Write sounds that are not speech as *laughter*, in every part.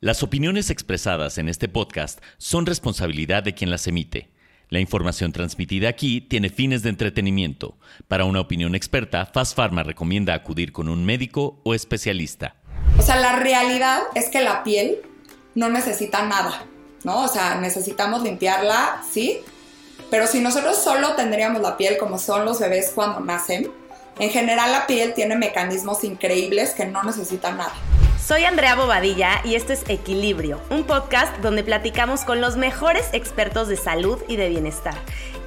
Las opiniones expresadas en este podcast son responsabilidad de quien las emite. La información transmitida aquí tiene fines de entretenimiento. Para una opinión experta, Fast Pharma recomienda acudir con un médico o especialista. O sea, la realidad es que la piel no necesita nada, ¿no? O sea, necesitamos limpiarla, sí, pero si nosotros solo tendríamos la piel como son los bebés cuando nacen, en general la piel tiene mecanismos increíbles que no necesitan nada. Soy Andrea Bobadilla y esto es Equilibrio, un podcast donde platicamos con los mejores expertos de salud y de bienestar.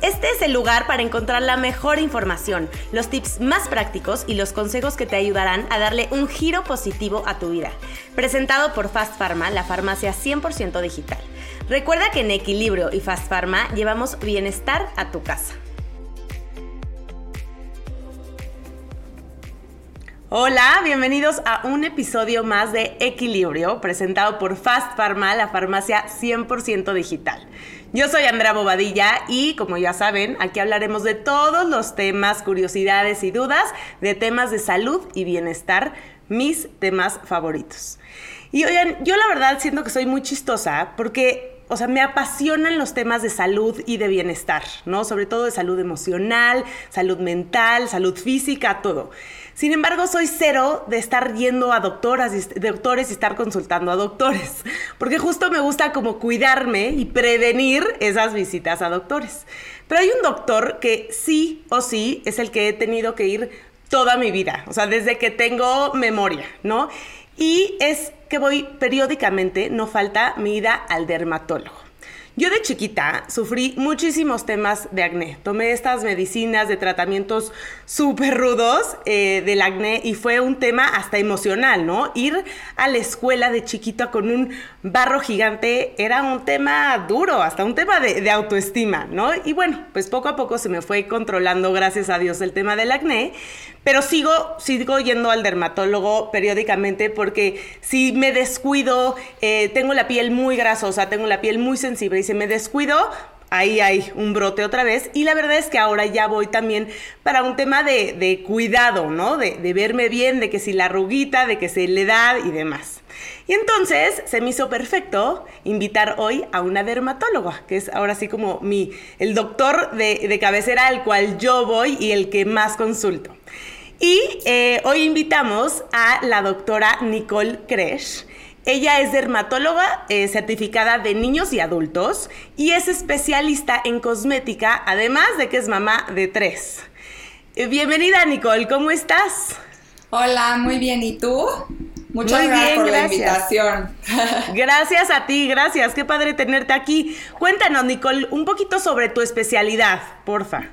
Este es el lugar para encontrar la mejor información, los tips más prácticos y los consejos que te ayudarán a darle un giro positivo a tu vida. Presentado por Fast Pharma, la farmacia 100% digital. Recuerda que en Equilibrio y Fast Pharma llevamos bienestar a tu casa. Hola, bienvenidos a un episodio más de Equilibrio, presentado por Fast Pharma, la farmacia 100% digital. Yo soy Andrea Bobadilla y como ya saben, aquí hablaremos de todos los temas, curiosidades y dudas de temas de salud y bienestar, mis temas favoritos. Y oigan, yo la verdad siento que soy muy chistosa porque o sea, me apasionan los temas de salud y de bienestar, ¿no? Sobre todo de salud emocional, salud mental, salud física, todo. Sin embargo, soy cero de estar yendo a doctoras, doctores y estar consultando a doctores, *laughs* porque justo me gusta como cuidarme y prevenir esas visitas a doctores. Pero hay un doctor que sí o sí es el que he tenido que ir toda mi vida, o sea, desde que tengo memoria, ¿no? Y es que voy periódicamente, no falta mi ida al dermatólogo. Yo de chiquita sufrí muchísimos temas de acné. Tomé estas medicinas de tratamientos súper rudos eh, del acné y fue un tema hasta emocional, ¿no? Ir a la escuela de chiquita con un barro gigante era un tema duro, hasta un tema de, autoestima, ¿no? Y bueno, pues poco a poco se me fue controlando, gracias a Dios, el tema del acné. Pero sigo, sigo yendo al dermatólogo periódicamente porque si me descuido, eh, tengo la piel muy grasosa, tengo la piel muy sensible y si me descuido, ahí hay un brote otra vez. Y la verdad es que ahora ya voy también para un tema de, cuidado, ¿no? De, de, verme bien, de que si la arruguita, de que si la edad y demás. Y entonces se me hizo perfecto invitar hoy a una dermatóloga, que es ahora sí como mi, el doctor de, de cabecera al cual yo voy y el que más consulto. Y eh, hoy invitamos a la doctora Nicole Kresh. Ella es dermatóloga eh, certificada de niños y adultos y es especialista en cosmética, además de que es mamá de tres. Eh, bienvenida Nicole, ¿cómo estás? Hola, muy bien, ¿y tú? Muchas gracias por la invitación. *laughs* Gracias a ti, gracias. Qué padre tenerte aquí. Cuéntanos, Nicole, un poquito sobre tu especialidad, porfa.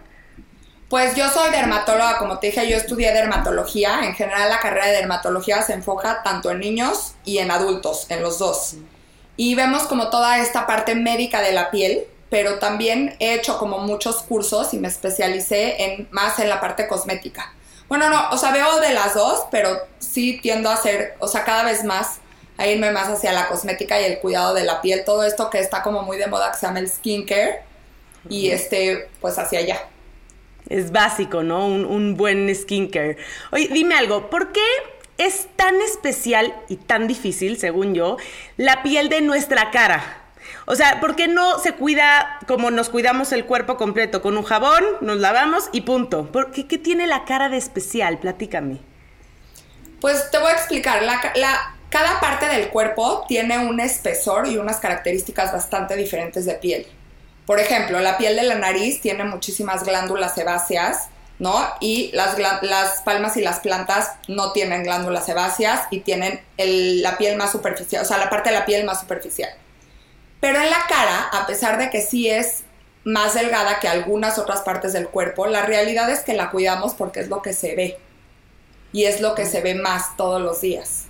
Pues yo soy dermatóloga, como te dije, yo estudié dermatología. En general la carrera de dermatología se enfoca tanto en niños y en adultos, en los dos. Y vemos como toda esta parte médica de la piel, pero también he hecho como muchos cursos y me especialicé en, más en la parte cosmética. Bueno, no, o sea, veo de las dos, pero sí tiendo a hacer, o sea, cada vez más a irme más hacia la cosmética y el cuidado de la piel, todo esto que está como muy de moda que se llama el skincare y este, pues hacia allá. Es básico, ¿no? Un, un buen skincare. Oye, dime algo, ¿por qué es tan especial y tan difícil, según yo, la piel de nuestra cara? O sea, ¿por qué no se cuida como nos cuidamos el cuerpo completo? Con un jabón, nos lavamos y punto. ¿Por qué, ¿Qué tiene la cara de especial? Platícame. Pues te voy a explicar. Cada parte del cuerpo tiene un espesor y unas características bastante diferentes de piel. Por ejemplo, la piel de la nariz tiene muchísimas glándulas sebáceas, ¿no? Y las, las palmas y las plantas no tienen glándulas sebáceas y tienen la piel más superficial, o sea, la parte de la piel más superficial. Pero en la cara, a pesar de que sí es más delgada que algunas otras partes del cuerpo, la realidad es que la cuidamos porque es lo que se ve. Y es lo que se ve más todos los días.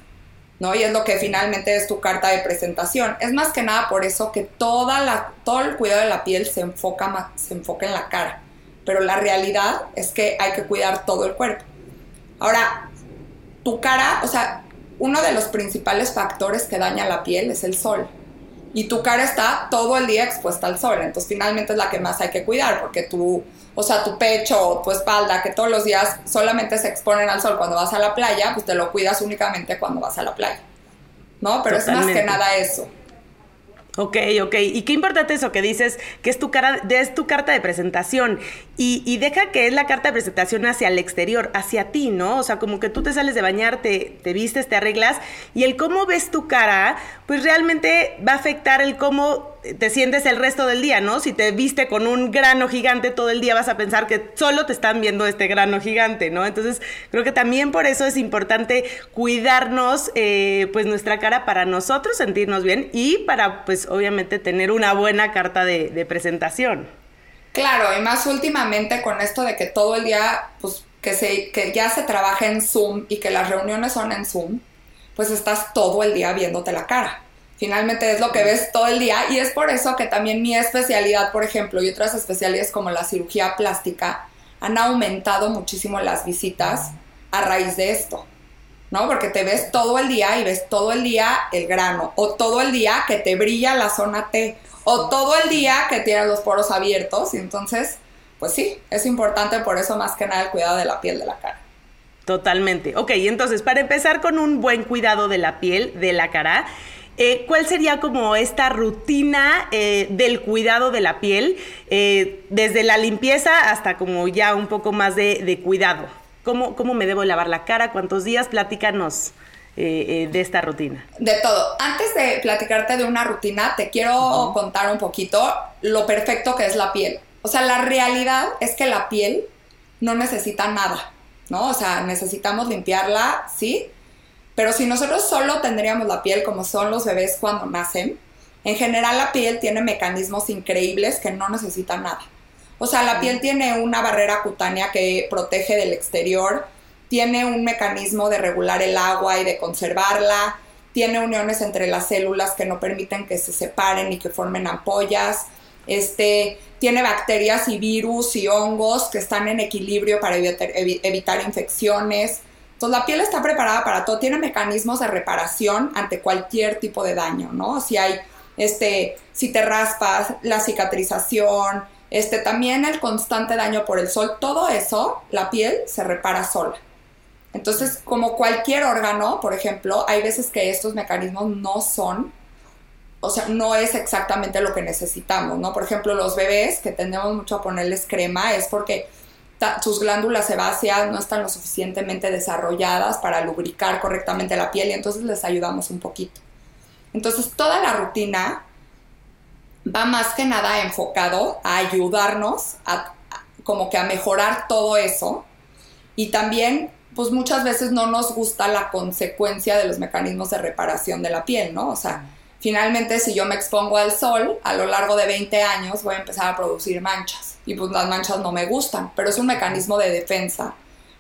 ¿No? Y es lo que finalmente es tu carta de presentación. Es más que nada por eso que toda la, todo el cuidado de la piel se enfoca, se enfoca en la cara. Pero la realidad es que hay que cuidar todo el cuerpo. Ahora, tu cara, o sea, uno de los principales factores que daña la piel es el sol y tu cara está todo el día expuesta al sol. Entonces finalmente es la que más hay que cuidar porque tu, o sea, tu pecho o tu espalda que todos los días solamente se exponen al sol cuando vas a la playa, pues te lo cuidas únicamente cuando vas a la playa. ¿no? Pero es más que nada eso. Ok, ok. Y qué importante eso que dices, que es tu, cara, es tu carta de presentación. Y, deja que es la carta de presentación hacia el exterior, hacia ti, ¿no? O sea, como que tú te sales de bañar, te, te vistes, te arreglas. Y el cómo ves tu cara, pues realmente va a afectar el cómo te sientes el resto del día, ¿no? Si te viste con un grano gigante todo el día, vas a pensar que solo te están viendo este grano gigante, ¿no? Entonces, creo que también por eso es importante cuidarnos, eh, pues, nuestra cara para nosotros sentirnos bien y para, pues, obviamente tener una buena carta de, de presentación. Claro, y más últimamente con esto de que todo el día, pues, que, se, que ya se trabaja en Zoom y que las reuniones son en Zoom, pues estás todo el día viéndote la cara. Finalmente es lo que ves todo el día y es por eso que también mi especialidad, por ejemplo, y otras especialidades como la cirugía plástica han aumentado muchísimo las visitas a raíz de esto, ¿no? Porque te ves todo el día y ves todo el día el grano, o todo el día que te brilla la zona T, o todo el día que tienes los poros abiertos, y entonces, pues sí, es importante por eso más que nada el cuidado de la piel de la cara. Totalmente. Ok, entonces, para empezar con un buen cuidado de la piel, de la cara, eh, ¿Cuál sería como esta rutina eh, del cuidado de la piel, eh, desde la limpieza hasta como ya un poco más de, cuidado? ¿Cómo, ¿Cómo, me debo lavar la cara? ¿Cuántos días? Platícanos de esta rutina. De todo. Antes de platicarte de una rutina, te quiero contar un poquito lo perfecto que es la piel. O sea, la realidad es que la piel no necesita nada, ¿no? O sea, necesitamos limpiarla, sí, pero si nosotros solo tendríamos la piel como son los bebés cuando nacen, en general la piel tiene mecanismos increíbles que no necesitan nada. O sea, la piel tiene una barrera cutánea que protege del exterior, tiene un mecanismo de regular el agua y de conservarla, tiene uniones entre las células que no permiten que se separen y que formen ampollas, este, tiene bacterias y virus y hongos que están en equilibrio para evitar infecciones, entonces la piel está preparada para todo, tiene mecanismos de reparación ante cualquier tipo de daño, ¿no? Si hay, este, si te raspas, la cicatrización, este, también el constante daño por el sol, todo eso, la piel se repara sola. Entonces, como cualquier órgano, por ejemplo, hay veces que estos mecanismos no son, o sea, no es exactamente lo que necesitamos, ¿no? Por ejemplo, los bebés que tendemos mucho a ponerles crema es porque sus glándulas sebáceas no están lo suficientemente desarrolladas para lubricar correctamente la piel y entonces les ayudamos un poquito. Entonces toda la rutina va más que nada enfocado a ayudarnos a, como que a mejorar todo eso y también pues muchas veces no nos gusta la consecuencia de los mecanismos de reparación de la piel, ¿no? O sea, finalmente si yo me expongo al sol, a lo largo de 20 años voy a empezar a producir manchas y pues las manchas no me gustan, pero es un mecanismo de defensa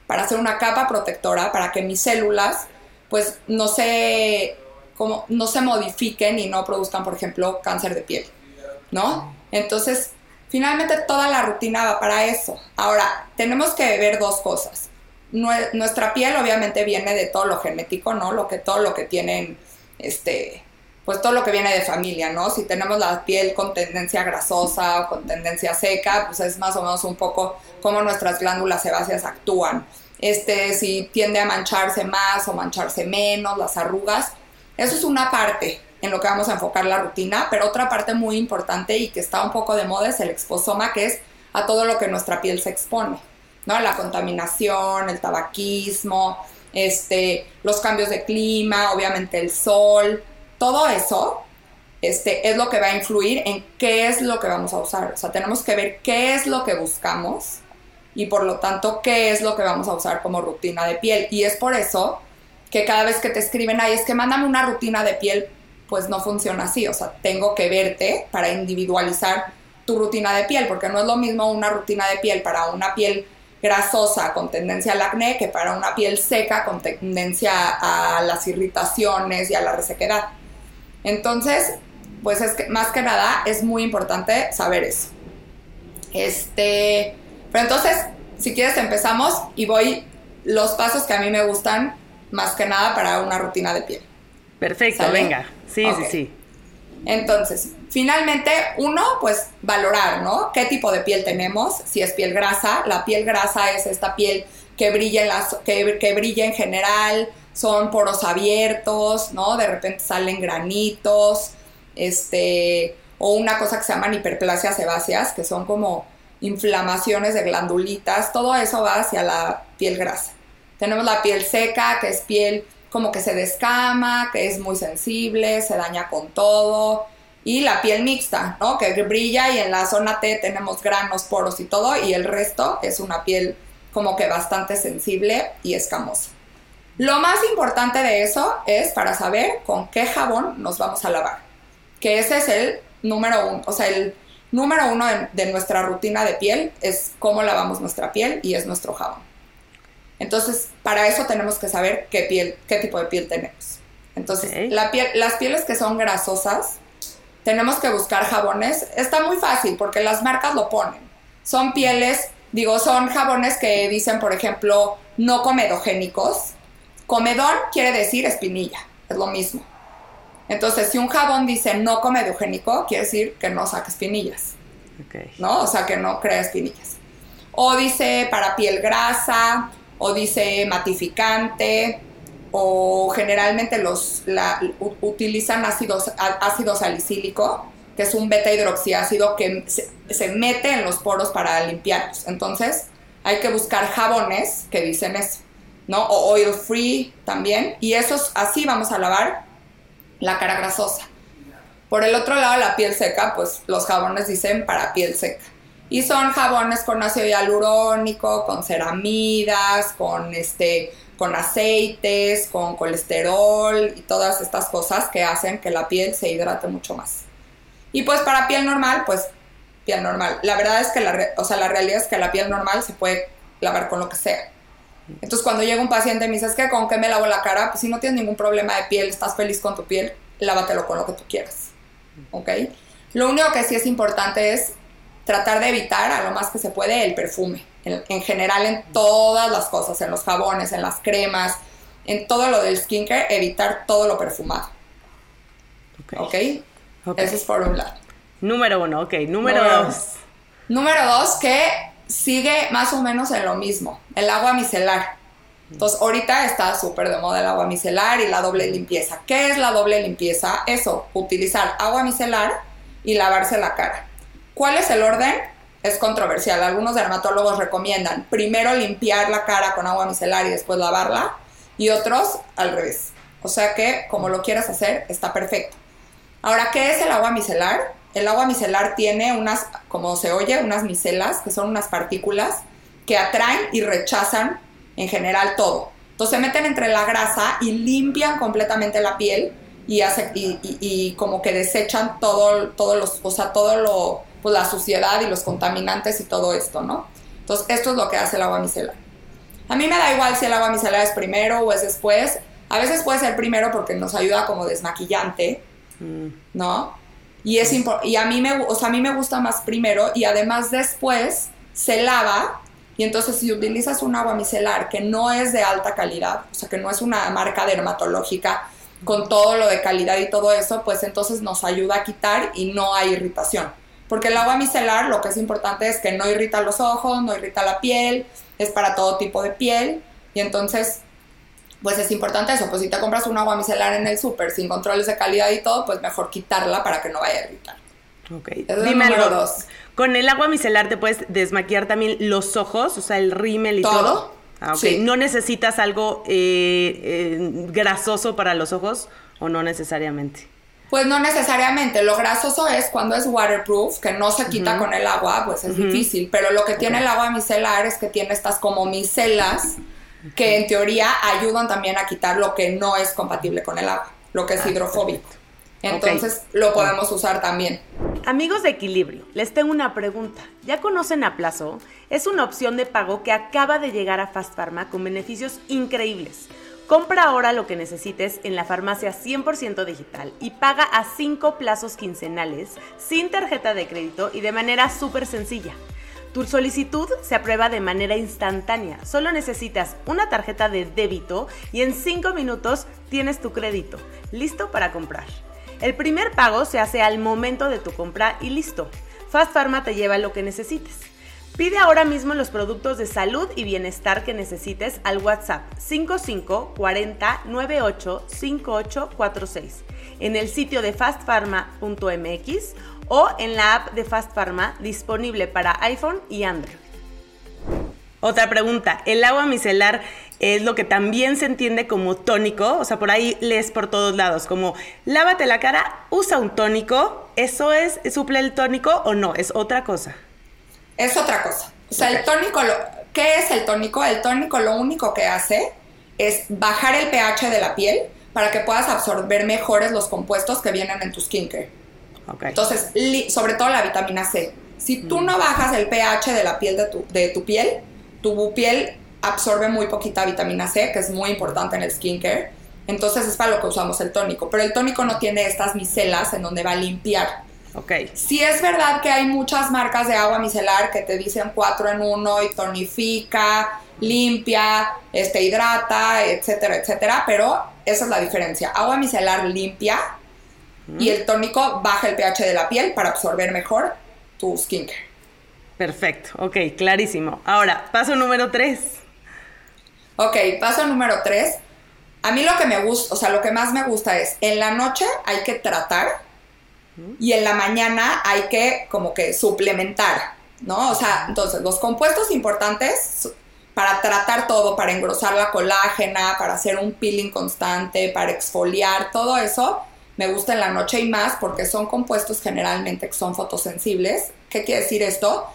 para hacer una capa protectora para que mis células pues no se, como, no se modifiquen y no produzcan, por ejemplo, cáncer de piel, ¿no? Entonces, finalmente toda la rutina va para eso. Ahora, tenemos que ver dos cosas. Nuestra piel obviamente viene de todo lo genético, ¿no? Lo que todo lo que tienen este pues todo lo que viene de familia, ¿no? Si tenemos la piel con tendencia grasosa o con tendencia seca, pues es más o menos un poco cómo nuestras glándulas sebáceas actúan. Este, si tiende a mancharse más o mancharse menos, las arrugas, eso es una parte en lo que vamos a enfocar la rutina, pero otra parte muy importante y que está un poco de moda es el exposoma, que es a todo lo que nuestra piel se expone, ¿no? La contaminación, el tabaquismo, este, los cambios de clima, obviamente el sol, todo eso este, es lo que va a influir en qué es lo que vamos a usar. O sea, tenemos que ver qué es lo que buscamos y por lo tanto qué es lo que vamos a usar como rutina de piel. Y es por eso que cada vez que te escriben, ahí es que mándame una rutina de piel, pues no funciona así. O sea, tengo que verte para individualizar tu rutina de piel, porque no es lo mismo una rutina de piel para una piel grasosa con tendencia al acné que para una piel seca con tendencia a las irritaciones y a la resequedad. Entonces, pues es que más que nada es muy importante saber eso. Este, pero entonces, si quieres empezamos y voy los pasos que a mí me gustan más que nada para una rutina de piel. Perfecto, venga. Sí, sí, sí. Entonces, finalmente, uno, pues valorar, ¿no? ¿Qué tipo de piel tenemos? Si es piel grasa, la piel grasa es esta piel que brilla en, las, que, que brilla en general, son poros abiertos, ¿no? De repente salen granitos, este, o una cosa que se llaman hiperplasias sebáceas, que son como inflamaciones de glandulitas, todo eso va hacia la piel grasa. Tenemos la piel seca, que es piel como que se descama, que es muy sensible, se daña con todo. Y la piel mixta, ¿no? Que brilla y en la zona T tenemos granos, poros y todo, y el resto es una piel como que bastante sensible y escamosa. Lo más importante de eso es para saber con qué jabón nos vamos a lavar, que ese es el número uno, o sea, el número uno de, nuestra rutina de piel es cómo lavamos nuestra piel y es nuestro jabón. Entonces, para eso tenemos que saber qué piel, qué tipo de piel tenemos. Entonces, la piel, las pieles que son grasosas, tenemos que buscar jabones. Está muy fácil porque las marcas lo ponen. Son pieles, digo, son jabones que dicen, por ejemplo, no comedogénicos. Comedón quiere decir espinilla, es lo mismo. Entonces, si un jabón dice no comedogénico, quiere decir que no saca espinillas. ¿No? O sea, que no crea espinillas. O dice para piel grasa, o dice matificante, o generalmente los utilizan ácido, ácido salicílico, que es un beta hidroxiácido que se, se, mete en los poros para limpiarlos. Entonces, hay que buscar jabones que dicen eso, ¿no? O oil free también. Y esos así vamos a lavar la cara grasosa. Por el otro lado, la piel seca, pues los jabones dicen para piel seca. Y son jabones con ácido hialurónico, con ceramidas, con este con aceites, con colesterol y todas estas cosas que hacen que la piel se hidrate mucho más. Y pues para piel normal, pues piel normal. La verdad es que la, o sea, la realidad es que la piel normal se puede lavar con lo que sea. Entonces cuando llega un paciente y me dice, que con qué me lavo la cara? Pues si no tienes ningún problema de piel, estás feliz con tu piel, lávatelo con lo que tú quieras. ¿Ok? Lo único que sí es importante es tratar de evitar a lo más que se puede el perfume. En, general en todas las cosas, en los jabones, en las cremas, en todo lo del skincare, evitar todo lo perfumado. ¿Ok? Eso es por un lado. Número uno, ok. Número dos. Número dos, que sigue más o menos en lo mismo, el agua micelar. Entonces, ahorita está súper de moda el agua micelar y la doble limpieza. ¿Qué es la doble limpieza? Eso, utilizar agua micelar y lavarse la cara. ¿Cuál es el orden? Es controversial. Algunos dermatólogos recomiendan primero limpiar la cara con agua micelar y después lavarla, y otros al revés. O sea que, como lo quieras hacer, está perfecto. Ahora, ¿qué es el agua micelar? El agua micelar tiene unas, como se oye, unas micelas, que son unas partículas que atraen y rechazan en general todo. Entonces se meten entre la grasa y limpian completamente la piel y, hace, y, como que desechan todo, todos los, o sea, todo lo, pues la suciedad y los contaminantes y todo esto, ¿no? Entonces esto es lo que hace el agua micelar. A mí me da igual si el agua micelar es primero o es después. A veces puede ser primero porque nos ayuda como desmaquillante, mm. ¿no? Y, es y a, mí me, o sea, a mí me gusta más primero y además después se lava y entonces si utilizas un agua micelar que no es de alta calidad, o sea, que no es una marca dermatológica con todo lo de calidad y todo eso, pues entonces nos ayuda a quitar y no hay irritación. Porque el agua micelar lo que es importante es que no irrita los ojos, no irrita la piel, es para todo tipo de piel y entonces pues es importante eso, pues si te compras un agua micelar en el súper sin controles de calidad y todo, pues mejor quitarla para que no vaya a irritar. Ok. Dime dos. ¿Con el agua micelar te puedes desmaquillar también los ojos, o sea, el rímel y todo? Ah, okay. ¿No necesitas algo eh, eh, grasoso para los ojos o no necesariamente? Pues no necesariamente. Lo grasoso es cuando es waterproof, que no se quita con el agua, pues es difícil. Pero lo que tiene el agua micelar es que tiene estas como micelas que en teoría ayudan también a quitar lo que no es compatible con el agua, lo que es ah, hidrofóbico. Entonces lo podemos usar también. Amigos de Equilibrio, les tengo una pregunta. ¿Ya conocen a Plazo? Es una opción de pago que acaba de llegar a Fast Pharma con beneficios increíbles. Compra ahora lo que necesites en la farmacia 100% digital y paga a 5 plazos quincenales, sin tarjeta de crédito y de manera súper sencilla. Tu solicitud se aprueba de manera instantánea. Solo necesitas una tarjeta de débito y en 5 minutos tienes tu crédito, listo para comprar. El primer pago se hace al momento de tu compra y listo. Fast Pharma te lleva lo que necesites. Pide ahora mismo los productos de salud y bienestar que necesites al WhatsApp 55 40 98 5846 en el sitio de fastpharma.mx o en la app de Fast Pharma disponible para iPhone y Android. Otra pregunta, ¿el agua micelar es lo que también se entiende como tónico? O sea, por ahí lees por todos lados, como lávate la cara, usa un tónico, ¿eso es, suple el tónico o no? ¿Es otra cosa? Es otra cosa. O sea, el tónico, lo, ¿qué es el tónico? El tónico lo único que hace es bajar el pH de la piel para que puedas absorber mejores los compuestos que vienen en tu skincare. Okay. Entonces, sobre todo la vitamina C. Si tú no bajas el pH de la piel de tu, de tu piel, tu piel absorbe muy poquita vitamina C, que es muy importante en el skincare. Entonces es para lo que usamos el tónico. Pero el tónico no tiene estas micelas en donde va a limpiar. Ok. Sí es verdad que hay muchas marcas de agua micelar que te dicen 4 en 1 y tonifica, limpia, este, hidrata, etcétera, etcétera, pero esa es la diferencia. Agua micelar limpia y el tónico baja el pH de la piel para absorber mejor tu skincare. Perfecto, ok, clarísimo. Ahora, paso número 3. Ok, paso número 3. A mí lo que me gusta, o sea, lo que más me gusta es, en la noche hay que tratar y en la mañana hay que como que suplementar, ¿no? O sea, entonces los compuestos importantes para tratar todo, para engrosar la colágena, para hacer un peeling constante, para exfoliar, todo eso me gusta en la noche y más porque son compuestos generalmente que son fotosensibles. ¿Qué quiere decir esto?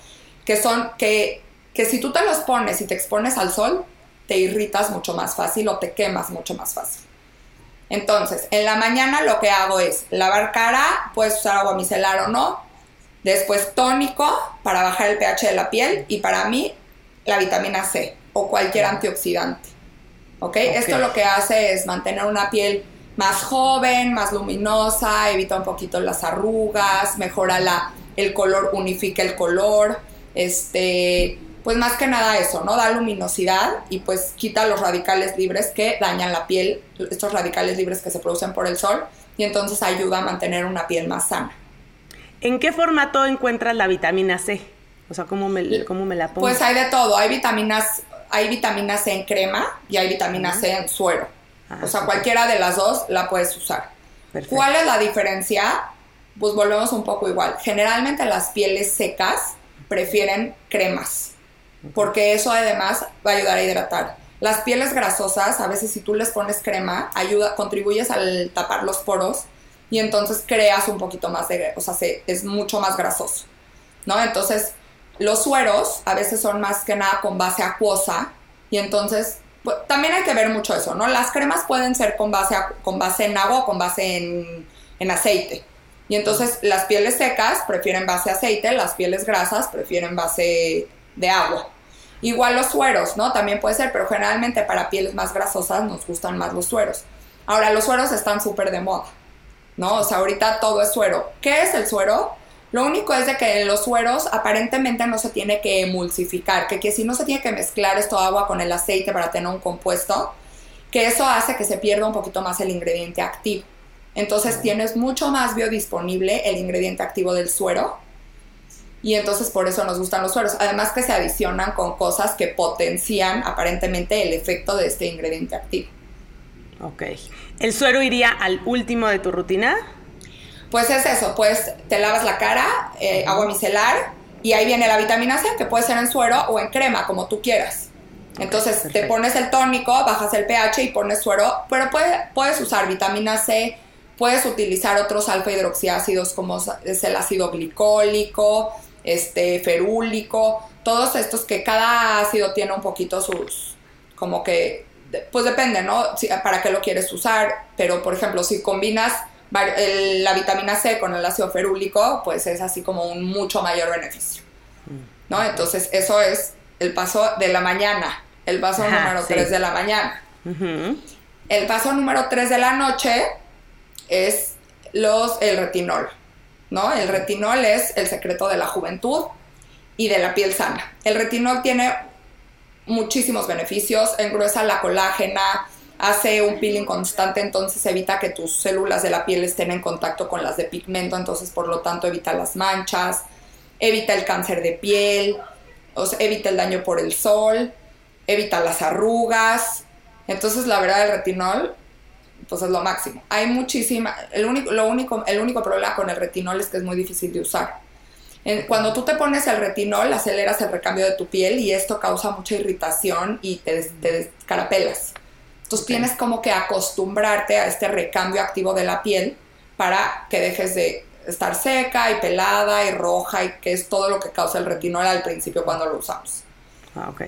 Que son que, que si tú te los pones y te expones al sol, te irritas mucho más fácil o te quemas mucho más fácil. Entonces, en la mañana lo que hago es lavar cara, puedes usar agua micelar o no, después tónico para bajar el pH de la piel y para mí la vitamina C o cualquier antioxidante. ¿Ok? Esto lo que hace es mantener una piel más joven, más luminosa, evita un poquito las arrugas, mejora la, el color, unifica el color, este, pues más que nada eso, ¿no? Da luminosidad y pues quita los radicales libres que dañan la piel, estos radicales libres que se producen por el sol, y entonces ayuda a mantener una piel más sana. ¿En qué formato encuentras la vitamina C? O sea, ¿cómo me, cómo me la pongo? Pues hay de todo, hay vitaminas, hay vitamina C en crema y hay vitamina C en suero. Ah, o sea, cualquiera de las dos la puedes usar. ¿Cuál es la diferencia? Pues volvemos un poco igual. Generalmente las pieles secas prefieren cremas porque eso además va a ayudar a hidratar. Las pieles grasosas, a veces si tú les pones crema, ayuda, contribuyes al tapar los poros y entonces creas un poquito más de, o sea, es mucho más grasoso, ¿no? Entonces, los sueros a veces son más que nada con base acuosa y entonces también hay que ver mucho eso, ¿no? Las cremas pueden ser con base, con base en agua o con base en, en aceite. Y entonces las pieles secas prefieren base aceite, las pieles grasas prefieren base de agua. Igual los sueros, ¿no? También puede ser, pero generalmente para pieles más grasosas nos gustan más los sueros. Ahora, los sueros están súper de moda, ¿no? O sea, ahorita todo es suero. ¿Qué es el suero? Lo único es de que los sueros aparentemente no se tiene que emulsificar, que, que si no se tiene que mezclar esto agua con el aceite para tener un compuesto, que eso hace que se pierda un poquito más el ingrediente activo. Entonces tienes mucho más biodisponible el ingrediente activo del suero y entonces por eso nos gustan los sueros. Además que se adicionan con cosas que potencian aparentemente el efecto de este ingrediente activo. Ok. ¿El suero iría al último de tu rutina? Pues es eso, pues te lavas la cara, eh, agua micelar y ahí viene la vitamina C, que puede ser en suero o en crema, como tú quieras. Entonces te pones el tónico, bajas el pH y pones suero, pero puedes usar vitamina C, puedes utilizar otros alfa hidroxiácidos como es el ácido glicólico, este, ferúlico, todos estos que cada ácido tiene un poquito sus, como que, pues depende, ¿no? para qué lo quieres usar, pero por ejemplo, si combinas la vitamina C con el ácido ferúlico, pues es así como un mucho mayor beneficio, ¿no? Entonces, eso es el paso de la mañana, el paso número 3 de la mañana. El paso número 3 de la noche es los, el retinol. ¿no? El retinol es el secreto de la juventud y de la piel sana. El retinol tiene muchísimos beneficios, engruesa la colágena, hace un peeling constante, entonces evita que tus células de la piel estén en contacto con las de pigmento, entonces por lo tanto evita las manchas, evita el cáncer de piel, o sea, evita el daño por el sol, evita las arrugas. Entonces, la verdad, el retinol, pues es lo máximo. Hay muchísima, el único, lo único, el único problema con el retinol es que es muy difícil de usar. Cuando tú te pones el retinol, aceleras el recambio de tu piel y esto causa mucha irritación y te, te descarapelas. Entonces tienes como que acostumbrarte a este recambio activo de la piel para que dejes de estar seca y pelada y roja y que es todo lo que causa el retinol al principio cuando lo usamos. Ah, ok.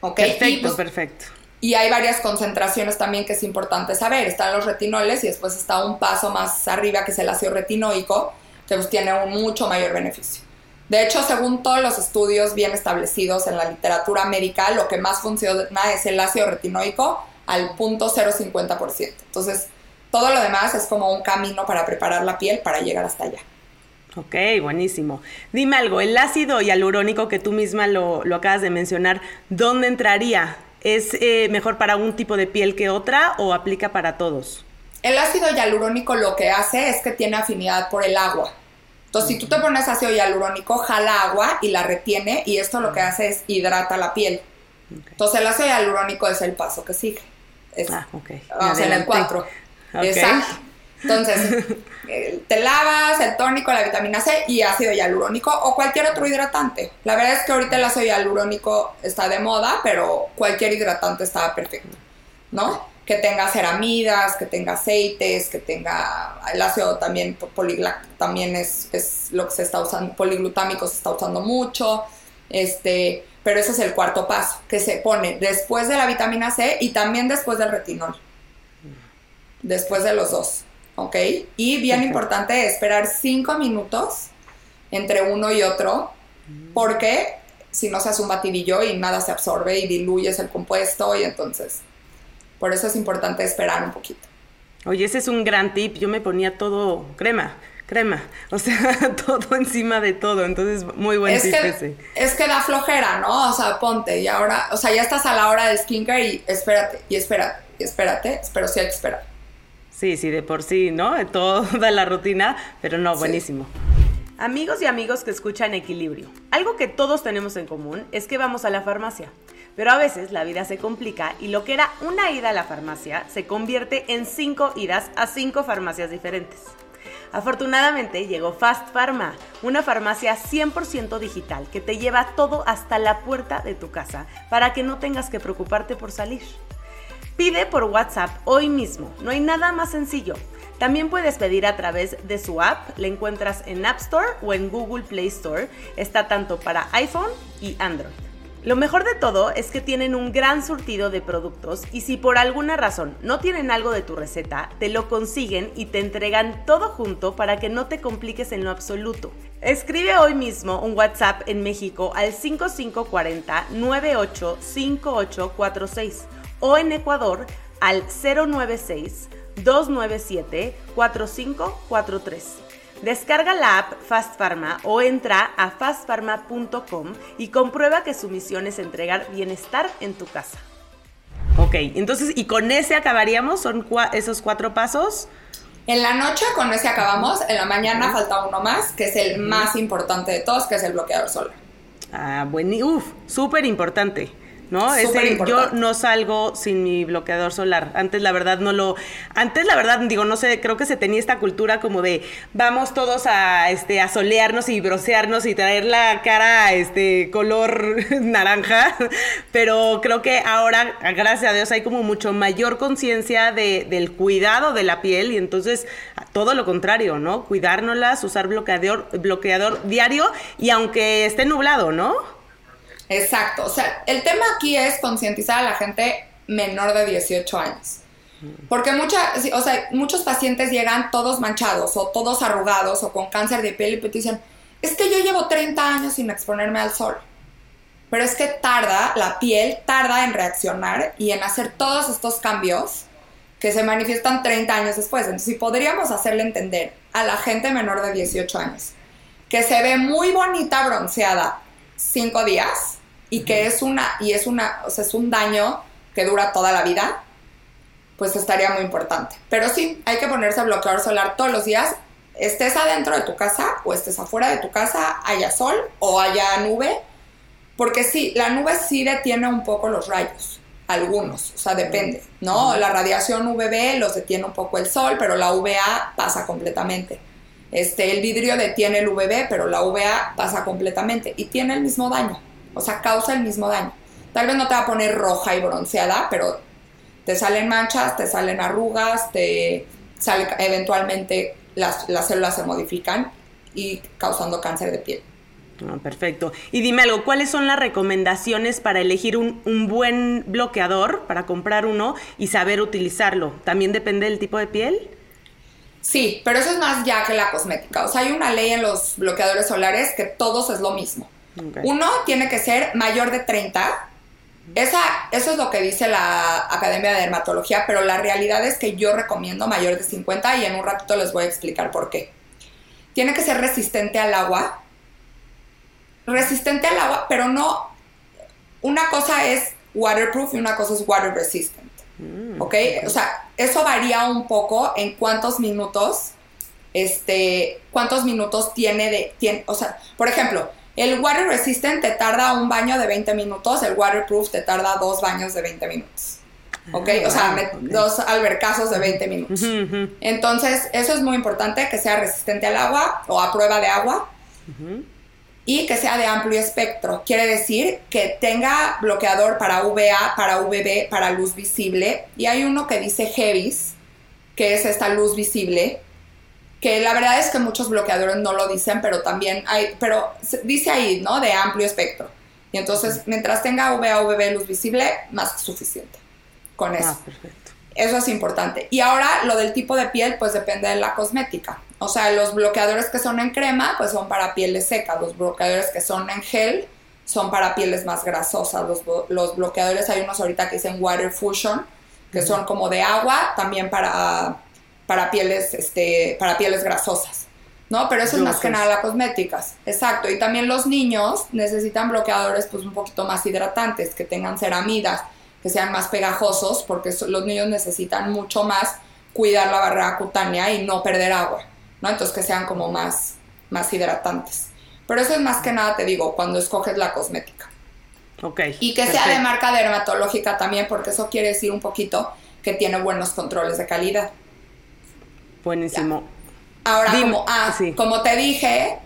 Ok. Perfecto, y, pues, perfecto. Y hay varias concentraciones también que es importante saber. Están los retinoles y después está un paso más arriba que es el ácido retinoico, que pues tiene un mucho mayor beneficio. De hecho, según todos los estudios bien establecidos en la literatura médica, lo que más funciona es el ácido retinoico al punto 0,50%. Entonces, todo lo demás es como un camino para preparar la piel para llegar hasta allá. Ok, buenísimo. Dime algo, el ácido hialurónico que tú misma lo, acabas de mencionar, ¿dónde entraría? ¿Es eh, mejor para un tipo de piel que otra o aplica para todos? El ácido hialurónico lo que hace es que tiene afinidad por el agua. Entonces, si tú te pones ácido hialurónico, jala agua y la retiene y esto lo que hace es hidrata la piel. Entonces, el ácido hialurónico es el paso que sigue. ah, ok. Vamos en el 4. Exacto. Entonces, *laughs* eh, te lavas, el tónico, la vitamina C y ácido hialurónico o cualquier otro hidratante. La verdad es que ahorita el ácido hialurónico está de moda, pero cualquier hidratante está perfecto, ¿no? Que tenga ceramidas, que tenga aceites, que tenga el ácido también también es, es, lo que se está usando, poliglutámico se está usando mucho, este, pero ese es el cuarto paso, que se pone después de la vitamina C y también después del retinol. Después de los dos, ¿ok? Y bien importante esperar cinco minutos entre uno y otro, porque si no se hace un batidillo y nada se absorbe y diluyes el compuesto y entonces por eso es importante esperar un poquito. Oye, ese es un gran tip. Yo me ponía todo crema, crema, *laughs* o sea, todo encima de todo. Entonces, muy buen tip ese. Es que da flojera, ¿no? O sea, ponte y ahora, o sea, ya estás a la hora del skincare y espérate, y espérate, y espérate, pero sí hay que esperar. Sí, sí, de por sí, ¿no? *laughs* Toda la rutina, pero no, buenísimo. Amigos y amigos que escuchan Equilibrio, algo que todos tenemos en común es que vamos a la farmacia. Pero a veces la vida se complica y lo que era una ida a la farmacia se convierte en cinco idas a cinco farmacias diferentes. Afortunadamente llegó Fast Pharma, una farmacia 100% digital que te lleva todo hasta la puerta de tu casa para que no tengas que preocuparte por salir. Pide por WhatsApp hoy mismo, no hay nada más sencillo. También puedes pedir a través de su app, la encuentras en App Store o en Google Play Store, está tanto para iPhone y Android. Lo mejor de todo es que tienen un gran surtido de productos y si por alguna razón no tienen algo de tu receta, te lo consiguen y te entregan todo junto para que no te compliques en lo absoluto. Escribe hoy mismo un WhatsApp en México al 5540 985846 o en Ecuador al 096 297 4543. Descarga la app Fast Pharma o entra a fastpharma.com y comprueba que su misión es entregar bienestar en tu casa. Ok, entonces, ¿y con ese acabaríamos? ¿Son esos cuatro pasos? En la noche con ese acabamos, en la mañana falta uno más, que es el más importante de todos, que es el bloqueador solar. Ah, bueno, uff, súper importante. ¿No? Ese, yo no salgo sin mi bloqueador solar. Antes la verdad no lo, antes la verdad digo, no sé, creo que se tenía esta cultura como de vamos todos a este a solearnos y broncearnos y traer la cara este color *laughs* naranja, pero creo que ahora gracias a Dios hay como mucho mayor conciencia de, del cuidado de la piel y entonces todo lo contrario, ¿no? Cuidárnoslas, usar bloqueador bloqueador diario y aunque esté nublado, ¿no? Exacto, o sea, el tema aquí es concientizar a la gente menor de 18 años. Porque mucha, o sea, muchos pacientes llegan todos manchados o todos arrugados o con cáncer de piel y te dicen, es que yo llevo 30 años sin exponerme al sol. Pero es que tarda, la piel tarda en reaccionar y en hacer todos estos cambios que se manifiestan 30 años después. Entonces, si podríamos hacerle entender a la gente menor de 18 años que se ve muy bonita bronceada cinco días, y que es una, y es una, o sea, es un daño que dura toda la vida, pues estaría muy importante. Pero sí, hay que ponerse bloqueador solar todos los días, estés adentro de tu casa o estés afuera de tu casa, haya sol o haya nube, porque sí, la nube sí detiene un poco los rayos, algunos, o sea, depende, ¿no? La radiación UVB los detiene un poco el sol, pero la UVA pasa completamente. Este, el vidrio detiene el UVB, pero la UVA pasa completamente y tiene el mismo daño, o sea, causa el mismo daño. Tal vez no te va a poner roja y bronceada, pero te salen manchas, te salen arrugas, te sale eventualmente las, las células se modifican y causando cáncer de piel. Ah, perfecto. Y dime algo, ¿cuáles son las recomendaciones para elegir un, un, buen bloqueador, para comprar uno y saber utilizarlo? ¿También depende del tipo de piel? Sí, pero eso es más ya que la cosmética. O sea, hay una ley en los bloqueadores solares que todos es lo mismo. Uno tiene que ser mayor de 30. Esa, eso es lo que dice la Academia de Dermatología, pero la realidad es que yo recomiendo mayor de 50 y en un ratito les voy a explicar por qué. Tiene que ser resistente al agua. Resistente al agua, pero no... Una cosa es waterproof y una cosa es water resistant. Mm, ¿Ok? O sea, eso varía un poco en cuántos minutos, este, cuántos minutos tiene de, tiene, o sea, por ejemplo, el water resistant te tarda un baño de 20 minutos, el waterproof te tarda dos baños de 20 minutos. ¿Ok? o sea, ah, dos albercazos de 20 minutos. Entonces, eso es muy importante, que sea resistente al agua o a prueba de agua y que sea de amplio espectro. Quiere decir que tenga bloqueador para VA, para VB, para luz visible. Y hay uno que dice Heavis, que es esta luz visible, que la verdad es que muchos bloqueadores no lo dicen, pero también hay, pero dice ahí, ¿no? De amplio espectro. Y entonces, mientras tenga VA, VB, luz visible, más que suficiente con eso. Ah, perfecto. Eso es importante. Y ahora lo del tipo de piel, pues depende de la cosmética. O sea, los bloqueadores que son en crema, pues son para pieles secas. Los bloqueadores que son en gel son para pieles más grasosas. Los, bloqueadores, hay unos ahorita que dicen Water Fusion, que son como de agua, también para, para, pieles, este, para pieles grasosas. ¿No? Pero eso es más que nada las cosméticas. Exacto. Y también los niños necesitan bloqueadores pues un poquito más hidratantes, que tengan ceramidas, que sean más pegajosos, porque los niños necesitan mucho más cuidar la barrera cutánea y no perder agua. ¿no? Entonces que sean como más, más hidratantes. Pero eso es más que nada, te digo, cuando escoges la cosmética. Ok. Y que sea de marca dermatológica también, porque eso quiere decir un poquito que tiene buenos controles de calidad. Buenísimo. Ahora, como, ah, como te dije,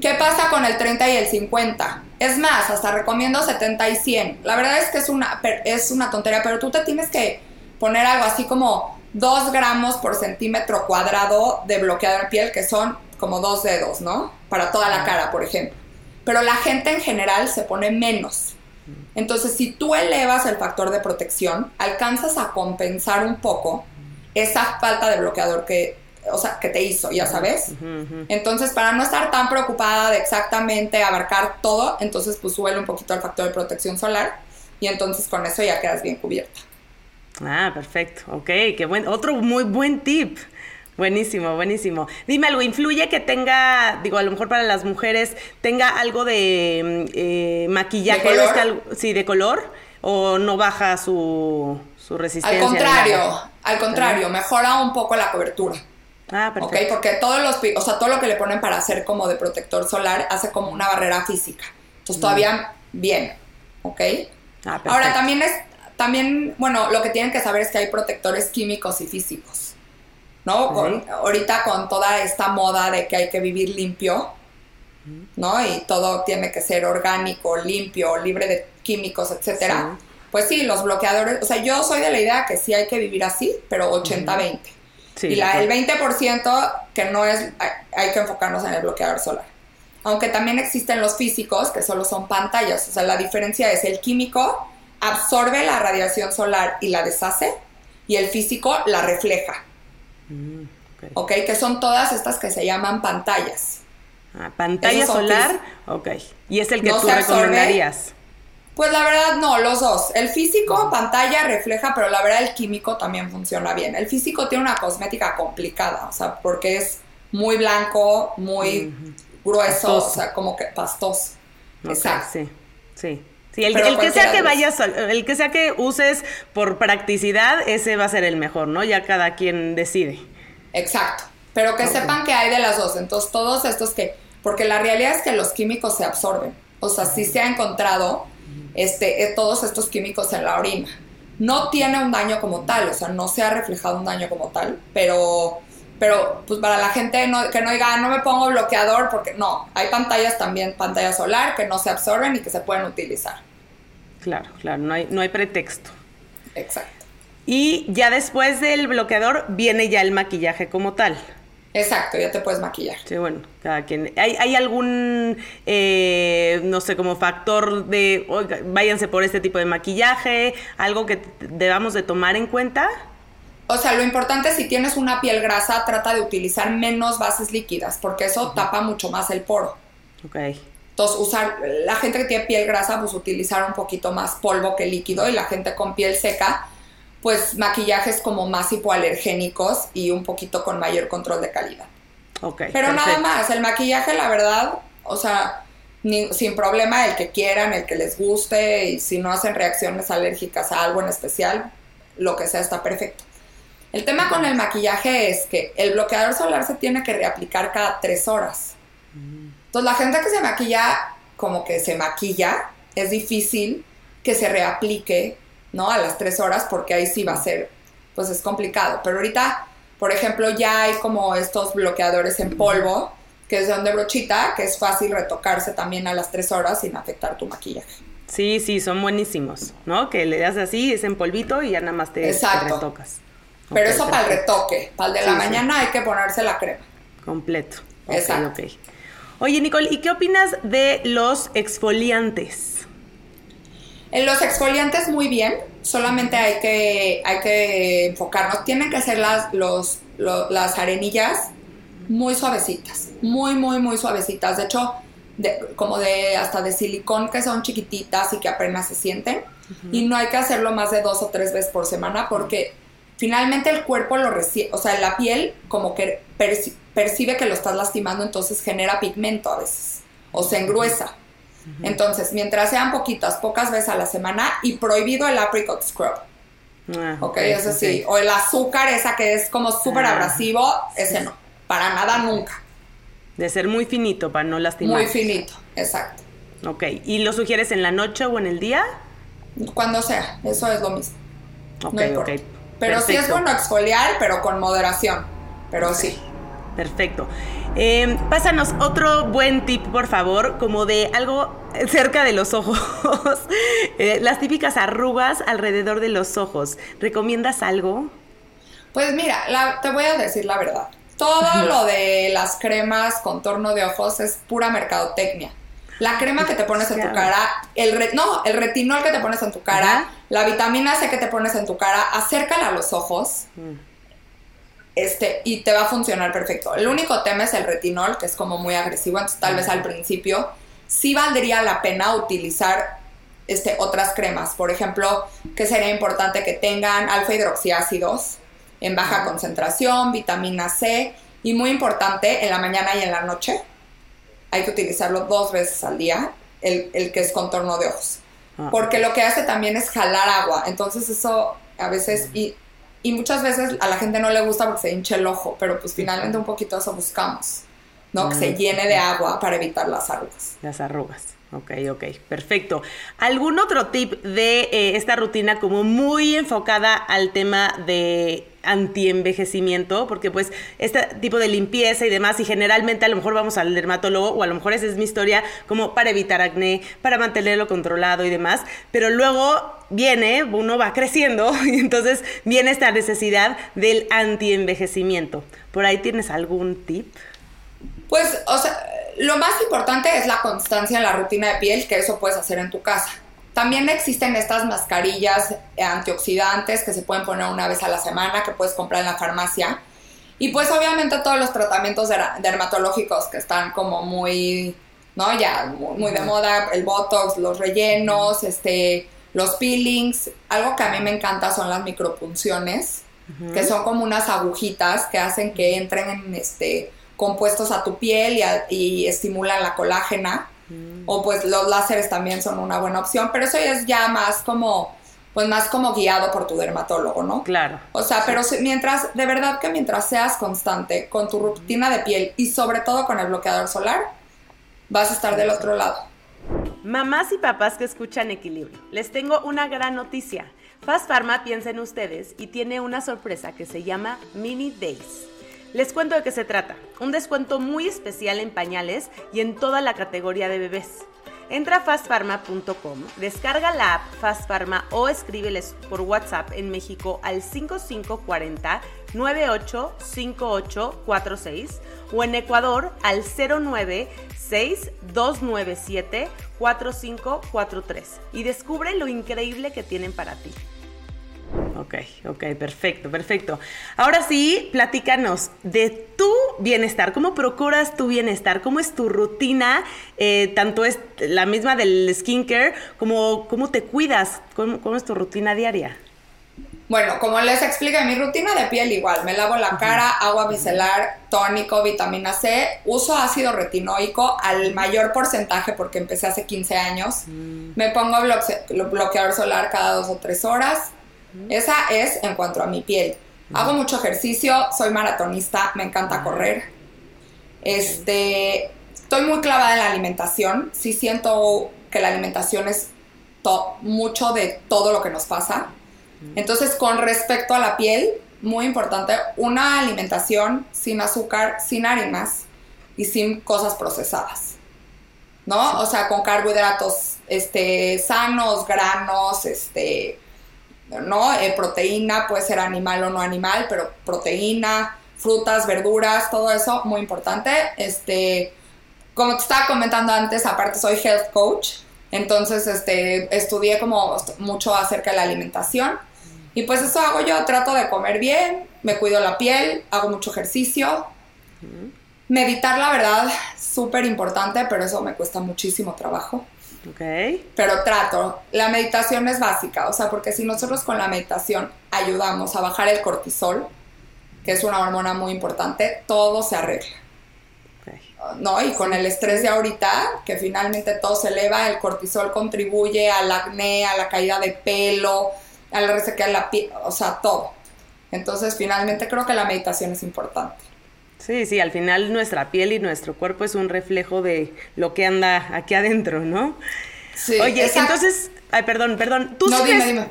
¿qué pasa con el 30 y el 50? Es más, hasta recomiendo 70 y 100. La verdad es que es una, es una tontería, pero tú te tienes que poner algo así como 2 gramos por centímetro cuadrado de bloqueador de piel, que son como dos dedos, ¿no? Para toda la cara, por ejemplo. Pero la gente en general se pone menos. Entonces, si tú elevas el factor de protección, alcanzas a compensar un poco esa falta de bloqueador que, o sea, que te hizo, ya sabes. Entonces, para no estar tan preocupada de exactamente abarcar todo, entonces pues sube un poquito el factor de protección solar y entonces con eso ya quedas bien cubierta. Ah, perfecto. Ok, qué buen. Otro muy buen tip. Buenísimo, buenísimo. Dime algo, ¿influye que tenga, digo, a lo mejor para las mujeres, tenga algo de mm, eh, maquillaje? ¿De color? sí, de color, o no baja su, su resistencia? Al contrario, al contrario, mejora un poco la cobertura. Ah, perfecto. Ok, porque todos los, o sea, todo lo que le ponen para hacer como de protector solar hace como una barrera física. Entonces todavía bien, ¿ok? Ah, Ahora también es, también, bueno, lo que tienen que saber es que hay protectores químicos y físicos, ¿no? ahorita con toda esta moda de que hay que vivir limpio, ¿no? Y todo tiene que ser orgánico, limpio, libre de químicos, etcétera. Pues sí, los bloqueadores, o sea, yo soy de la idea que sí hay que vivir así, pero 80-20. y la, el 20% que no es, hay que enfocarnos en el bloqueador solar. Aunque también existen los físicos que solo son pantallas, o sea, la diferencia es el químico absorbe la radiación solar y la deshace y el físico la refleja. Mm, ok, que son todas estas que se llaman pantallas. Ah, pantalla solar, ok. ¿Y es el que tú recomendarías? Pues la verdad no, los dos. El físico, pantalla, refleja, pero la verdad el químico también funciona bien. El físico tiene una cosmética complicada, o sea, porque es muy blanco, muy grueso, o sea, como que pastoso. Exacto. Sí, sí. Sí, el, que sea que vayas, el que sea que uses por practicidad, ese va a ser el mejor, ¿no? Ya cada quien decide. Exacto. Pero que sepan que hay de las dos. Entonces, todos estos que. Porque la realidad es que los químicos se absorben. O sea, sí se ha encontrado este, eh, todos estos químicos en la orina. No tiene un daño como tal, o sea, no se ha reflejado un daño como tal, pero, pero pues para la gente que no diga, ah, no me pongo bloqueador, porque no, hay pantallas también, pantalla solar, que no se absorben y que se pueden utilizar. Claro, claro, no hay, no hay pretexto. Exacto. Y ya después del bloqueador viene ya el maquillaje como tal. Exacto, ya te puedes maquillar. Sí, bueno, cada quien. ¿Hay, algún, eh, no sé, como factor de, váyanse por este tipo de maquillaje, algo que debamos de tomar en cuenta? O sea, lo importante es si tienes una piel grasa, trata de utilizar menos bases líquidas, porque eso tapa mucho más el poro. Ok. Entonces, usar, la gente que tiene piel grasa, pues utilizar un poquito más polvo que líquido, y la gente con piel seca, pues maquillajes como más hipoalergénicos y un poquito con mayor control de calidad. Ok. Pero nada más, el maquillaje, la verdad, o sea, sin problema, el que quieran, el que les guste, y si no hacen reacciones alérgicas a algo en especial, lo que sea está perfecto. El tema con el maquillaje es que el bloqueador solar se tiene que reaplicar cada tres horas. Entonces la gente que se maquilla, como que se maquilla, es difícil que se reaplique ¿no? A las tres horas, porque ahí sí va a ser, pues es complicado. Pero ahorita, por ejemplo, ya hay como estos bloqueadores en polvo, que es de brochita, que es fácil retocarse también a las tres horas sin afectar tu maquillaje. Sí, sí, son buenísimos, ¿no? Que le das así, es en polvito y ya nada más te, retocas. Pero eso para el retoque, para el de la mañana hay que ponerse la crema. Completo. Exacto. Oye, Nicole, ¿y qué opinas de los exfoliantes? En los exfoliantes muy bien, solamente hay que, hay que enfocarnos. Tienen que ser las, los, las arenillas muy suavecitas, muy, muy, muy suavecitas. De hecho, como de hasta de silicón que son chiquititas y que apenas se sienten. Y no hay que hacerlo más de dos o tres veces por semana porque finalmente el cuerpo lo recibe, o sea, la piel como que percibe que lo estás lastimando, entonces genera pigmento a veces o se engruesa. Entonces, mientras sean poquitas, pocas veces a la semana y prohibido el apricot scrub. Ah, ok, eso sí. O el azúcar, esa que es como súper ah, abrasivo, ese no. Para nada, nunca. De ser muy finito para no lastimar. Muy finito, exacto. Ok, ¿y lo sugieres en la noche o en el día? Cuando sea, eso es lo mismo. Ok, ok. Pero sí es bueno exfoliar, pero con moderación. Pero sí. Perfecto. Em, pásanos otro buen tip, por favor, como de algo cerca de los ojos. *laughs* Eh, las típicas arrugas alrededor de los ojos. ¿Recomiendas algo? Pues mira, te voy a decir la verdad. Todo lo de las cremas contorno de ojos es pura mercadotecnia. La crema que te pones en tu cara, el no, el retinol que te pones en tu cara, la vitamina C que te pones en tu cara, acércala a los ojos. Mm este, y te va a funcionar perfecto. El único tema es el retinol, que es como muy agresivo, entonces tal vez al principio sí valdría la pena utilizar este, otras cremas. Por ejemplo, que sería importante que tengan alfa hidroxiácidos en baja concentración, vitamina C, y muy importante, en la mañana y en la noche. Hay que utilizarlo dos veces al día, el, que es contorno de ojos. Ah. Porque lo que hace también es jalar agua. Entonces eso a veces, y y muchas veces a la gente no le gusta porque se hincha el ojo, pero pues finalmente un poquito eso buscamos, ¿no? Que se mm, llene de agua para evitar las arrugas. Las arrugas. Ok, ok, perfecto. ¿Algún otro tip de eh, esta rutina como muy enfocada al tema de antienvejecimiento? Porque pues este tipo de limpieza y demás, y generalmente a lo mejor vamos al dermatólogo, o a lo mejor esa es mi historia, como para evitar acné, para mantenerlo controlado y demás, pero luego viene, uno va creciendo, *laughs* y entonces viene esta necesidad del antienvejecimiento. ¿Por ahí tienes algún tip? Pues, o sea lo más importante es la constancia en la rutina de piel, que eso puedes hacer en tu casa. También existen estas mascarillas antioxidantes que se pueden poner una vez a la semana, que puedes comprar en la farmacia. Y pues obviamente todos los tratamientos dermatológicos que están como muy, ¿no? Ya muy de moda, el Botox, los rellenos, este, los peelings. Algo que a mí me encanta son las micropunciones, que son como unas agujitas que hacen que entren en este compuestos a tu piel y, estimulan la colágena. Mm. O pues los láseres también son una buena opción, pero eso es ya más como, pues más como guiado por tu dermatólogo, ¿no? Claro. O sea, pero mientras, de verdad que mientras seas constante con tu rutina de piel y sobre todo con el bloqueador solar, vas a estar del otro lado. Mamás y papás que escuchan Equilibrio, les tengo una gran noticia. Fast Pharma piensa en ustedes y tiene una sorpresa que se llama Mini Days. Les cuento de qué se trata. Un descuento muy especial en pañales y en toda la categoría de bebés. Entra a fastpharma.com, descarga la app Fast Pharma o escríbeles por WhatsApp en México al 5540 985846 o en Ecuador al 096 297 4543 y descubre lo increíble que tienen para ti. Ok, ok, perfecto, perfecto. Ahora sí, platícanos de tu bienestar. ¿Cómo procuras tu bienestar? ¿Cómo es tu rutina? Eh, tanto es la misma del skincare, como cómo te cuidas. ¿Cómo, es tu rutina diaria? Bueno, como les expliqué, mi rutina de piel igual. Me lavo la cara, agua micelar, tónico, vitamina C. Uso ácido retinoico al mayor porcentaje porque empecé hace 15 años. Mm. Me pongo bloqueador solar cada dos o tres horas esa es en cuanto a mi piel. Hago mucho ejercicio, soy maratonista, me encanta correr. Este, estoy muy clavada en la alimentación. Sí siento que la alimentación es mucho de todo lo que nos pasa. Entonces, con respecto a la piel, muy importante, una alimentación sin azúcar, sin harinas y sin cosas procesadas. ¿No? O sea, con carbohidratos este, sanos, granos, este, ¿no? Eh, proteína, puede ser animal o no animal, pero proteína, frutas, verduras, todo eso, muy importante. Este, como te estaba comentando antes, aparte soy health coach, entonces este, estudié como mucho acerca de la alimentación. Y pues eso hago yo, trato de comer bien, me cuido la piel, hago mucho ejercicio. Meditar, la verdad, súper importante, pero eso me cuesta muchísimo trabajo. Pero trato. La meditación es básica, o sea, porque si nosotros con la meditación ayudamos a bajar el cortisol, que es una hormona muy importante, todo se arregla. ¿No? Y con el estrés de ahorita, que finalmente todo se eleva, el cortisol contribuye al acné, a la caída de pelo, a la resequedad de la piel, o sea, todo. Entonces, finalmente creo que la meditación es importante. Sí, sí, al final nuestra piel y nuestro cuerpo es un reflejo de lo que anda aquí adentro, ¿no? Sí. Oye, entonces, ay, perdón, perdón, ¿tú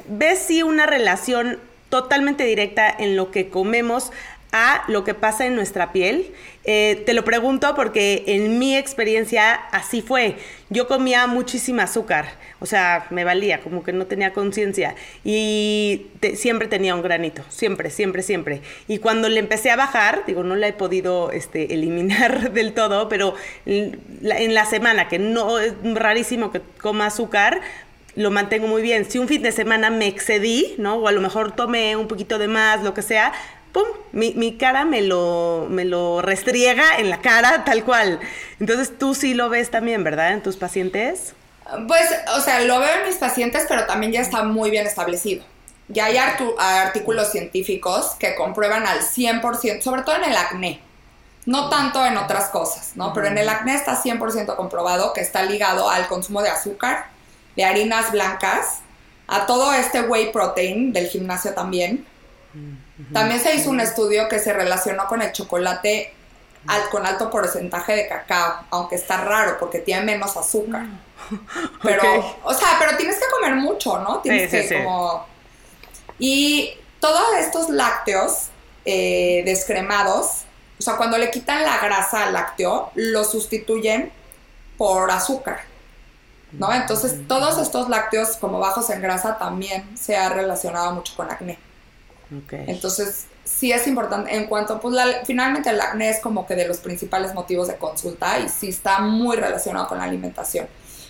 ves, sí una relación totalmente directa en lo que comemos a lo que pasa en nuestra piel. Eh, te lo pregunto porque en mi experiencia así fue. Yo comía muchísima azúcar, o sea, me valía, como que no tenía conciencia y siempre tenía un granito, siempre, siempre, siempre. Y cuando le empecé a bajar, digo, no la he podido este, eliminar *laughs* del todo, pero en la semana, que no es rarísimo que coma azúcar, lo mantengo muy bien. Si un fin de semana me excedí, ¿no? O a lo mejor tomé un poquito de más, lo que sea, ¡pum! Mi, cara me lo, me lo restriega en la cara *laughs* tal cual. Entonces tú sí lo ves también, ¿verdad? En tus pacientes. Pues, o sea, lo veo en mis pacientes, pero también ya está muy bien establecido. Ya hay artículos científicos que comprueban al 100%, sobre todo en el acné. No tanto en otras cosas, ¿no? Pero en el acné está 100% comprobado que está ligado al consumo de azúcar, de harinas blancas, a todo este whey protein del gimnasio también. También se hizo un estudio que se relacionó con el chocolate con alto porcentaje de cacao, aunque está raro porque tiene menos azúcar. *laughs* Pero, o sea, pero tienes que comer mucho, ¿no? Tienes que como... Y todos estos lácteos eh, descremados, o sea, cuando le quitan la grasa al lácteo, lo sustituyen por azúcar. ¿No? Entonces, todos estos lácteos como bajos en grasa también se ha relacionado mucho con acné. Entonces, sí es importante. En cuanto, pues, finalmente el acné es como que de los principales motivos de consulta y sí está muy relacionado con la alimentación.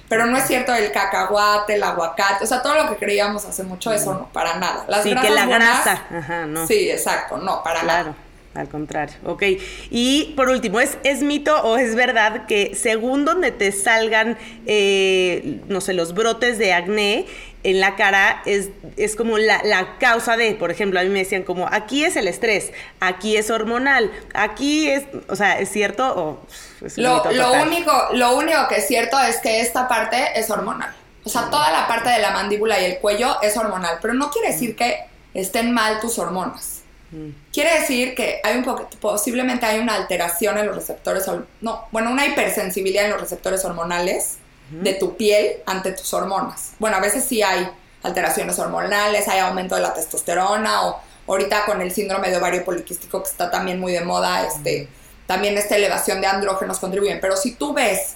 Pero no es cierto el cacahuate, el aguacate, o sea, todo lo que creíamos hace mucho, eso no, para nada. Las sí, que la grasa, ajá, no. Sí, exacto, no, para claro. Al contrario, ok. Y por último, ¿es, ¿es mito o es verdad que según donde te salgan, eh, no sé, los brotes de acné, en la cara es, es como la, la, causa de, por ejemplo, a mí me decían como, aquí es el estrés, aquí es hormonal, aquí es, o sea, ¿es cierto o es lo, lo único, lo único que es cierto es que esta parte es hormonal. O sea, toda la parte de la mandíbula y el cuello es hormonal, pero no quiere decir que estén mal tus hormonas. Mm. Quiere decir que hay un posiblemente hay una alteración en los receptores, no, bueno, una hipersensibilidad en los receptores hormonales de tu piel ante tus hormonas. Bueno, a veces sí hay alteraciones hormonales, hay aumento de la testosterona o ahorita con el síndrome de ovario poliquístico que está también muy de moda, este, también esta elevación de andrógenos contribuyen, pero si tú ves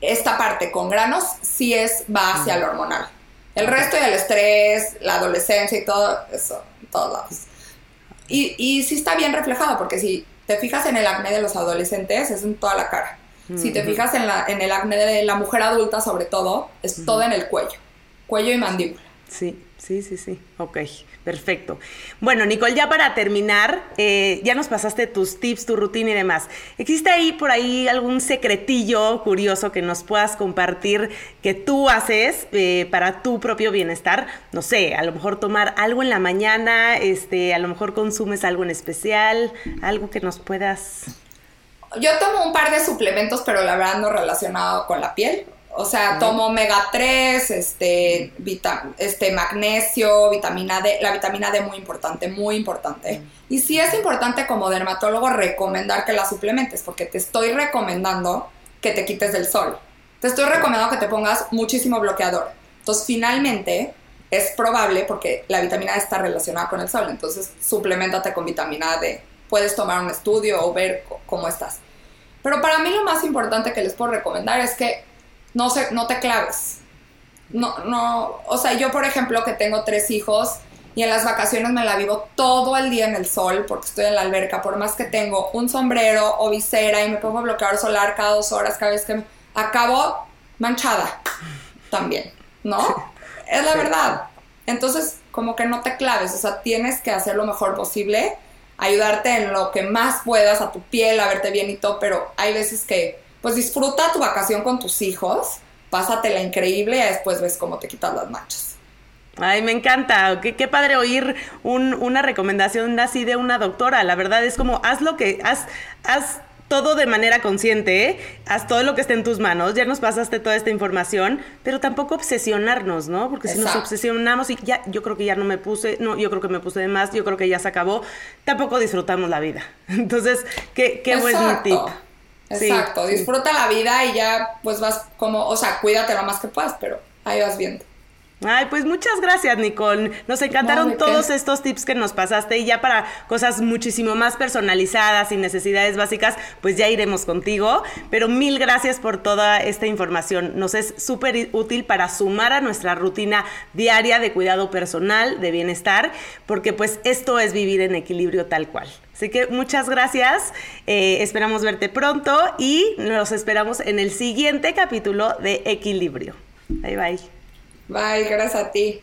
esta parte con granos, sí es, va hacia lo hormonal. El resto y el estrés, la adolescencia y todo eso, todos lados. Y, y sí está bien reflejado, porque si te fijas en el acné de los adolescentes, es en toda la cara. Si te fijas en, la, en el acné de la mujer adulta, sobre todo, es todo en el cuello, cuello y mandíbula. Sí, sí, sí, sí. Ok. Perfecto. Bueno, Nicole, ya para terminar, eh, ya nos pasaste tus tips, tu rutina y demás. ¿Existe ahí por ahí algún secretillo curioso que nos puedas compartir que tú haces eh, para tu propio bienestar? No sé, a lo mejor tomar algo en la mañana, este, a lo mejor consumes algo en especial, algo que nos puedas... Yo tomo un par de suplementos, pero la verdad no relacionado con la piel. O sea, tomo omega 3, este, este, magnesio, vitamina D. La vitamina D muy importante, muy importante. Y sí es importante como dermatólogo recomendar que la suplementes, porque te estoy recomendando que te quites del sol. Te estoy recomendando que te pongas muchísimo bloqueador. Entonces, finalmente, es probable, porque la vitamina D está relacionada con el sol, entonces suplementate con vitamina D. Puedes tomar un estudio o ver cómo estás. Pero para mí lo más importante que les puedo recomendar es que no, se, no te claves. No, no, o sea, yo por ejemplo que tengo tres hijos y en las vacaciones me la vivo todo el día en el sol porque estoy en la alberca, por más que tengo un sombrero o visera y me pongo bloqueador solar cada dos horas, cada vez que me... acabo manchada también, ¿no? Es la verdad. Entonces, como que no te claves, o sea, tienes que hacer lo mejor posible, ayudarte en lo que más puedas a tu piel, a verte bien y todo, pero hay veces que pues disfruta tu vacación con tus hijos, pásatela increíble y después ves cómo te quitas las manchas. Ay, me encanta. Qué, padre oír una recomendación así de una doctora. La verdad es como, haz lo que, haz, haz todo de manera consciente, ¿eh? haz todo lo que esté en tus manos, ya nos pasaste toda esta información, pero tampoco obsesionarnos, ¿no? Porque si nos obsesionamos y ya, yo creo que ya no me puse, no, yo creo que me puse de más, yo creo que ya se acabó, tampoco disfrutamos la vida. *laughs* Entonces, qué, qué buen tip. Exacto, disfruta la vida y ya pues vas como, o sea, cuídate lo más que puedas, pero ahí vas viendo. Ay, pues muchas gracias, Nicole. Nos encantaron todos estos tips que nos pasaste y ya para cosas muchísimo más personalizadas y necesidades básicas, pues ya iremos contigo. Pero mil gracias por toda esta información. Nos es súper útil para sumar a nuestra rutina diaria de cuidado personal, de bienestar, porque pues esto es vivir en equilibrio tal cual. Así que muchas gracias, eh, esperamos verte pronto y nos esperamos en el siguiente capítulo de Equilibrio. Bye bye. Bye, gracias a ti.